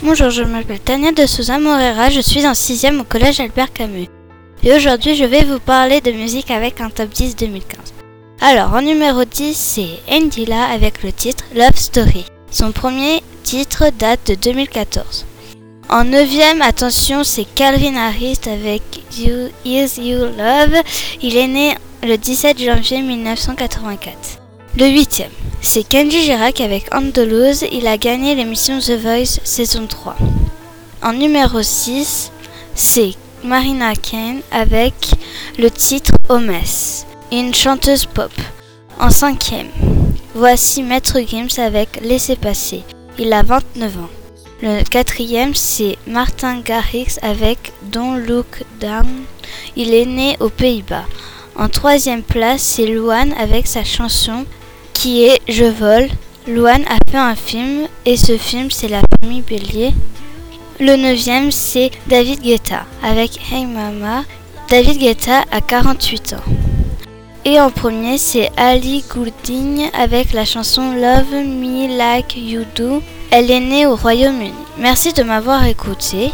Bonjour, je m'appelle Tania de Souza Morera, je suis en 6ème au collège Albert Camus. Et aujourd'hui, je vais vous parler de musique avec un top 10 2015. Alors, en numéro 10, c'est Andila avec le titre Love Story. Son premier titre date de 2014. En 9ème, attention, c'est Calvin Harris avec You Is You Love. Il est né le 17 janvier 1984. Le 8ème, c'est Kenji Girac avec Andalouse. Il a gagné l'émission The Voice saison 3. En numéro 6, c'est Marina Kane avec le titre Homes, une chanteuse pop. En cinquième, voici Maître Games avec Laissez passer. Il a 29 ans. Le quatrième, c'est Martin Garrix avec Don't Look Down. Il est né aux Pays-Bas. En troisième place, c'est Luan avec sa chanson qui est Je vole. Luan a fait un film et ce film, c'est La famille Bélier. Le neuvième, c'est David Guetta avec Hey Mama. David Guetta a 48 ans. Et en premier, c'est Ali Goulding avec la chanson Love Me Like You Do. Elle est née au Royaume-Uni. Merci de m'avoir écouté.